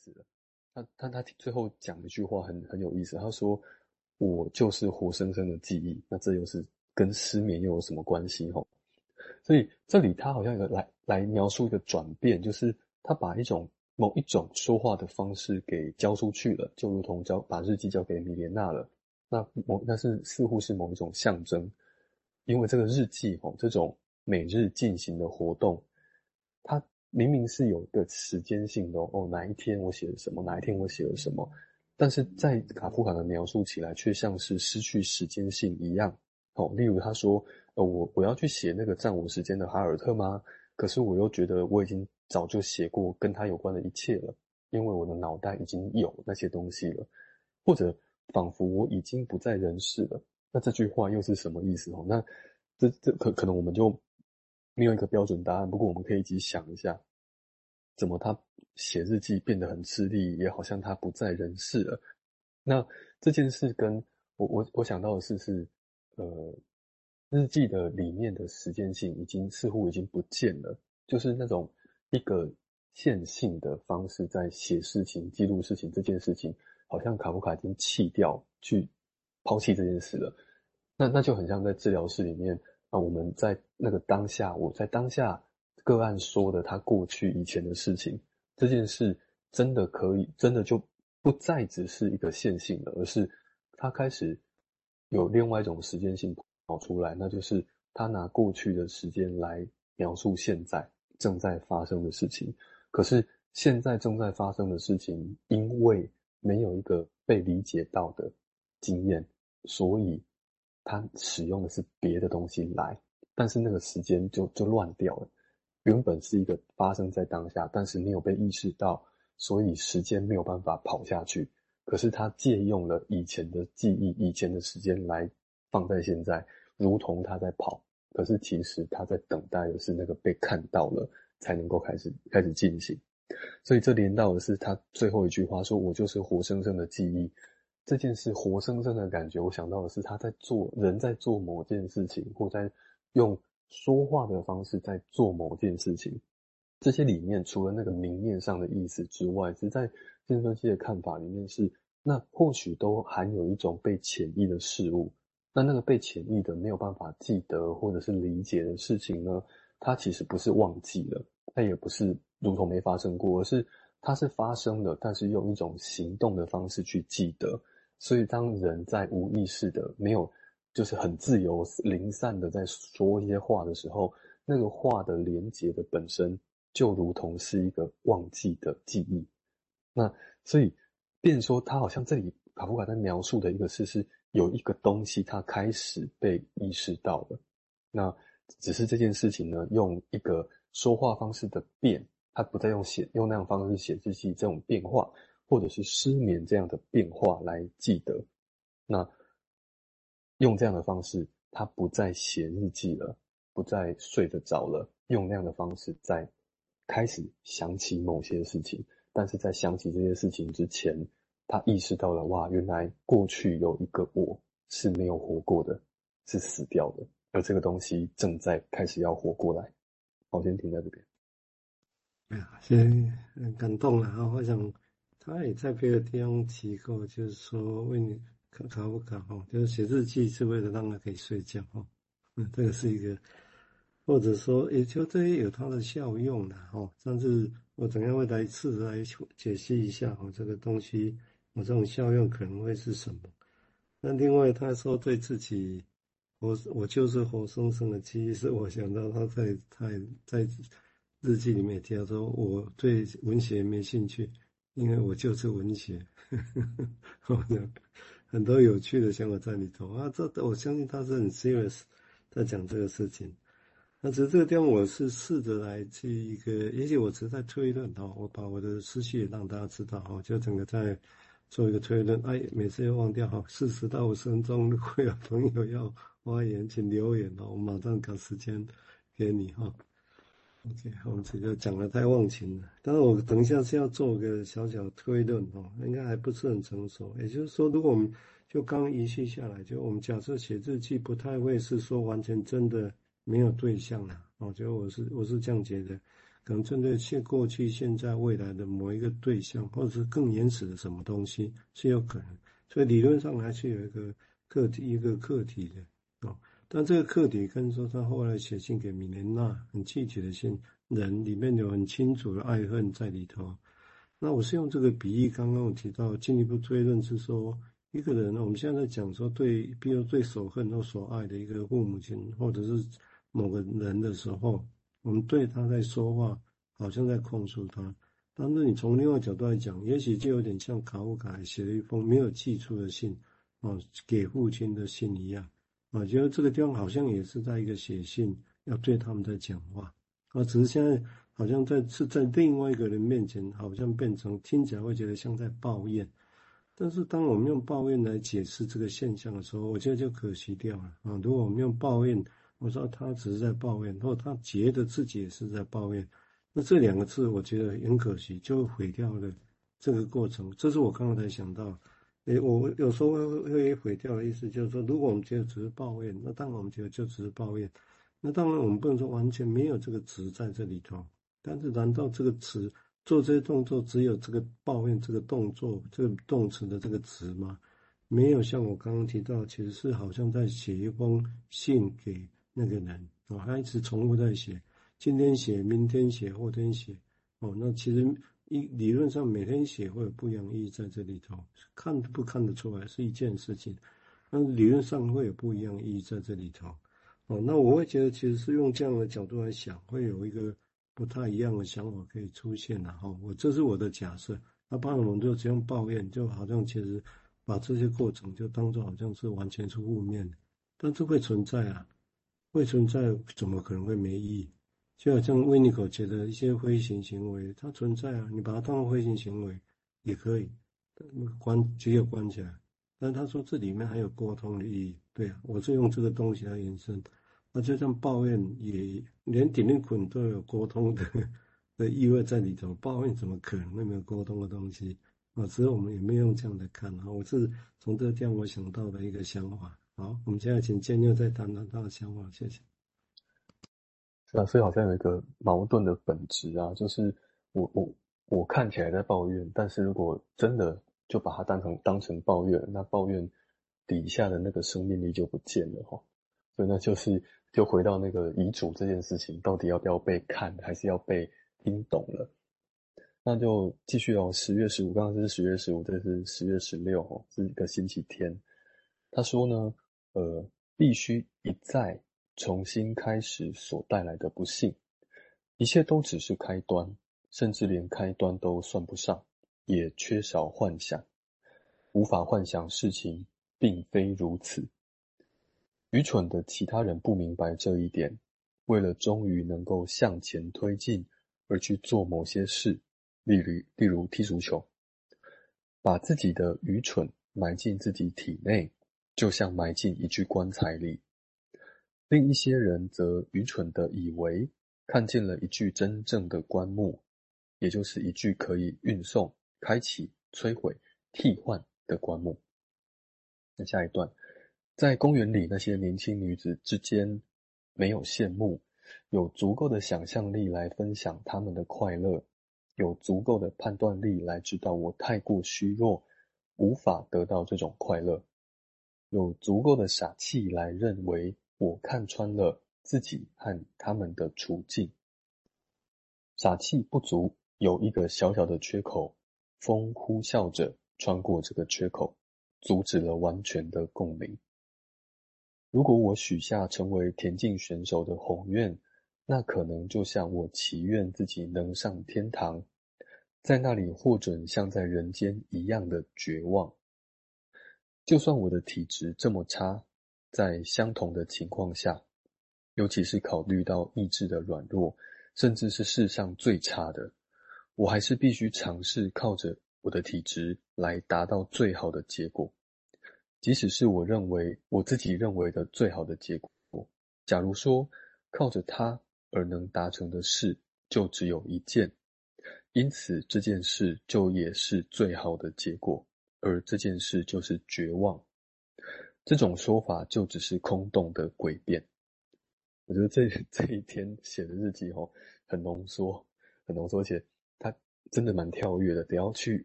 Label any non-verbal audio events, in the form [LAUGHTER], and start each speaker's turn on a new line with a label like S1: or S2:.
S1: 事了。他他他最后讲一句话很很有意思，他说：“我就是活生生的记忆。”那这又是跟失眠又有什么关系？吼，所以这里他好像有来来描述一个转变，就是他把一种某一种说话的方式给交出去了，就如同交把日记交给米莲娜了。那某那是似乎是某一种象征，因为这个日记吼，这种每日进行的活动，它。明明是有个时间性的哦，哪一天我写了什么，哪一天我写了什么，但是在卡夫卡的描述起来，却像是失去时间性一样。哦，例如他说，呃，我我要去写那个占我时间的哈尔特吗？可是我又觉得我已经早就写过跟他有关的一切了，因为我的脑袋已经有那些东西了，或者仿佛我已经不在人世了。那这句话又是什么意思？哦，那这这可可能我们就。没有一个标准答案，不过我们可以一起想一下，怎么他写日记变得很吃力，也好像他不在人世了。那这件事跟我我我想到的是是，呃，日记的里面的时间性已经似乎已经不见了，就是那种一个线性的方式在写事情、记录事情这件事情，好像卡夫卡已经弃掉，去抛弃这件事了。那那就很像在治疗室里面。那我们在那个当下，我在当下个案说的他过去以前的事情，这件事真的可以，真的就不再只是一个线性的，而是他开始有另外一种时间性跑出来，那就是他拿过去的时间来描述现在正在发生的事情。可是现在正在发生的事情，因为没有一个被理解到的经验，所以。他使用的是别的东西来，但是那个时间就就乱掉了。原本是一个发生在当下，但是没有被意识到，所以时间没有办法跑下去。可是他借用了以前的记忆、以前的时间来放在现在，如同他在跑。可是其实他在等待的是那个被看到了，才能够开始开始进行。所以这连到的是他最后一句话，说我就是活生生的记忆。这件事活生生的感觉，我想到的是他在做人在做某件事情，或在用说话的方式在做某件事情。这些里面除了那个明面上的意思之外，是在精神分析的看法里面是，那或许都含有一种被潜意的事物。那那个被潜意的没有办法记得或者是理解的事情呢，它其实不是忘记了，它也不是如同没发生过，而是它是发生了，但是用一种行动的方式去记得。所以，当人在无意识的、没有，就是很自由、零散的在说一些话的时候，那个话的连结的本身就如同是一个忘记的记忆。那所以，变说他好像这里卡夫卡在描述的一个事是，有一个东西他开始被意识到了。那只是这件事情呢，用一个说话方式的变，他不再用写用那样方式写日记这种变化。或者是失眠这样的变化来记得，那用这样的方式，他不再写日记了，不再睡得着了，用那样的方式在开始想起某些事情，但是在想起这些事情之前，他意识到了，哇，原来过去有一个我是没有活过的，是死掉的，而这个东西正在开始要活过来。好，先停在这边。
S2: 哎呀，先很感动了啊，我想。他也在别的地方提过，就是说为你卡卡夫卡哈，就是写日记是为了让他可以睡觉哈。嗯，这个是一个，或者说也就这些有它的效用的哈。但是我怎样会来试着来解析一下哈，这个东西我这种效用可能会是什么？那另外他说对自己，我我就是活生生的记忆，是我想到他在他在在日记里面提到说，我对文学没兴趣。因为我就是文学，[LAUGHS] 好像很多有趣的想法在里头啊。这我相信他是很 serious 在讲这个事情。那只是这个地方，我是试着来去一个，也许我只是在推论哈，我把我的思绪也让大家知道哈，就整个在做一个推论。哎，每次又忘掉哈，四十到五十分钟，如果有朋友要发言，请留言哦，我马上赶时间给你哈。OK，我们这个讲的太忘情了。但是我等一下是要做个小小推论哦，应该还不是很成熟。也就是说，如果我们就刚遗弃下来，就我们假设写日记不太会是说完全真的没有对象了哦，就我是我是这样觉得。可能针对现过去、现在、未来的某一个对象，或者是更原始的什么东西是有可能。所以理论上还是有一个课题，一个课题的。但这个课题跟说他后来写信给米莲娜很具体的信，人里面有很清楚的爱恨在里头。那我是用这个比喻，刚刚我提到进一步推论是说，一个人呢，我们现在在讲说对，比如最所恨或所爱的一个父母亲，或者是某个人的时候。我们对他在说话，好像在控诉他。但是你从另外角度来讲，也许就有点像卡夫卡写了一封没有寄出的信，啊，给父亲的信一样。我，觉得这个地方好像也是在一个写信，要对他们在讲话。啊，只是现在好像在是在另外一个人面前，好像变成听起来会觉得像在抱怨。但是当我们用抱怨来解释这个现象的时候，我觉得就可惜掉了。啊，如果我们用抱怨。我说他只是在抱怨，或他觉得自己也是在抱怨，那这两个字我觉得很可惜，就毁掉了这个过程。这是我刚刚才想到，诶，我有时候会会毁掉的意思，就是说，如果我们觉得只是抱怨，那当然我们觉得就只是抱怨，那当然我们不能说完全没有这个词在这里头。但是难道这个词做这些动作只有这个抱怨这个动作这个动词的这个词吗？没有像我刚刚提到，其实是好像在写一封信给。那个人哦，他一直重复在写，今天写，明天写，后天写哦。那其实一理论上每天写会有不一样意义在这里头，看不看得出来是一件事情。那理论上会有不一样意义在这里头哦。那我会觉得，其实是用这样的角度来想，会有一个不太一样的想法可以出现的哈。我这是我的假设。那不然我们就只用抱怨，就好像其实把这些过程就当做好像是完全是负面的，但这会存在啊。会存在，怎么可能会没意义？就好像维尼口觉得一些飞行行为，它存在啊，你把它当成飞行行为也可以，关只有关起来。但他说这里面还有沟通的意义，对啊，我是用这个东西来延伸。那就像抱怨也连顶令捆都有沟通的 [LAUGHS] 的意味在里头，抱怨怎么可能会没有沟通的东西啊？所以我们也没有用这样来看啊。我是从这这样我想到的一个想法。好，我们现在请建佑再谈谈他的想法，谢谢。
S1: 是啊，所以好像有一个矛盾的本质啊，就是我我我看起来在抱怨，但是如果真的就把它当成当成抱怨，那抱怨底下的那个生命力就不见了哈。所以那就是就回到那个遗嘱这件事情，到底要不要被看，还是要被听懂了？那就继续哦。十月十五，刚刚是十月十五，这是十月十六哦，是一个星期天。他说呢。呃，必须一再重新开始所带来的不幸，一切都只是开端，甚至连开端都算不上，也缺少幻想，无法幻想事情并非如此。愚蠢的其他人不明白这一点，为了终于能够向前推进而去做某些事，例如例如踢足球，把自己的愚蠢埋进自己体内。就像埋进一具棺材里，另一些人则愚蠢地以为看见了一具真正的棺木，也就是一具可以运送、开启、摧毁、替换的棺木。那下一段，在公园里那些年轻女子之间，没有羡慕，有足够的想象力来分享他们的快乐，有足够的判断力来知道我太过虚弱，无法得到这种快乐。有足够的傻气来认为我看穿了自己和他们的处境。傻气不足，有一个小小的缺口，风呼啸着穿过这个缺口，阻止了完全的共鸣。如果我许下成为田径选手的宏愿，那可能就像我祈愿自己能上天堂，在那里获准像在人间一样的绝望。就算我的体质这么差，在相同的情况下，尤其是考虑到意志的软弱，甚至是世上最差的，我还是必须尝试靠着我的体质来达到最好的结果。即使是我认为我自己认为的最好的结果，假如说靠着它而能达成的事就只有一件，因此这件事就也是最好的结果。而这件事就是绝望，这种说法就只是空洞的诡辩。我觉得这 [LAUGHS] 这一天写的日记哦，很浓缩，很浓缩，而且它真的蛮跳跃的，得要去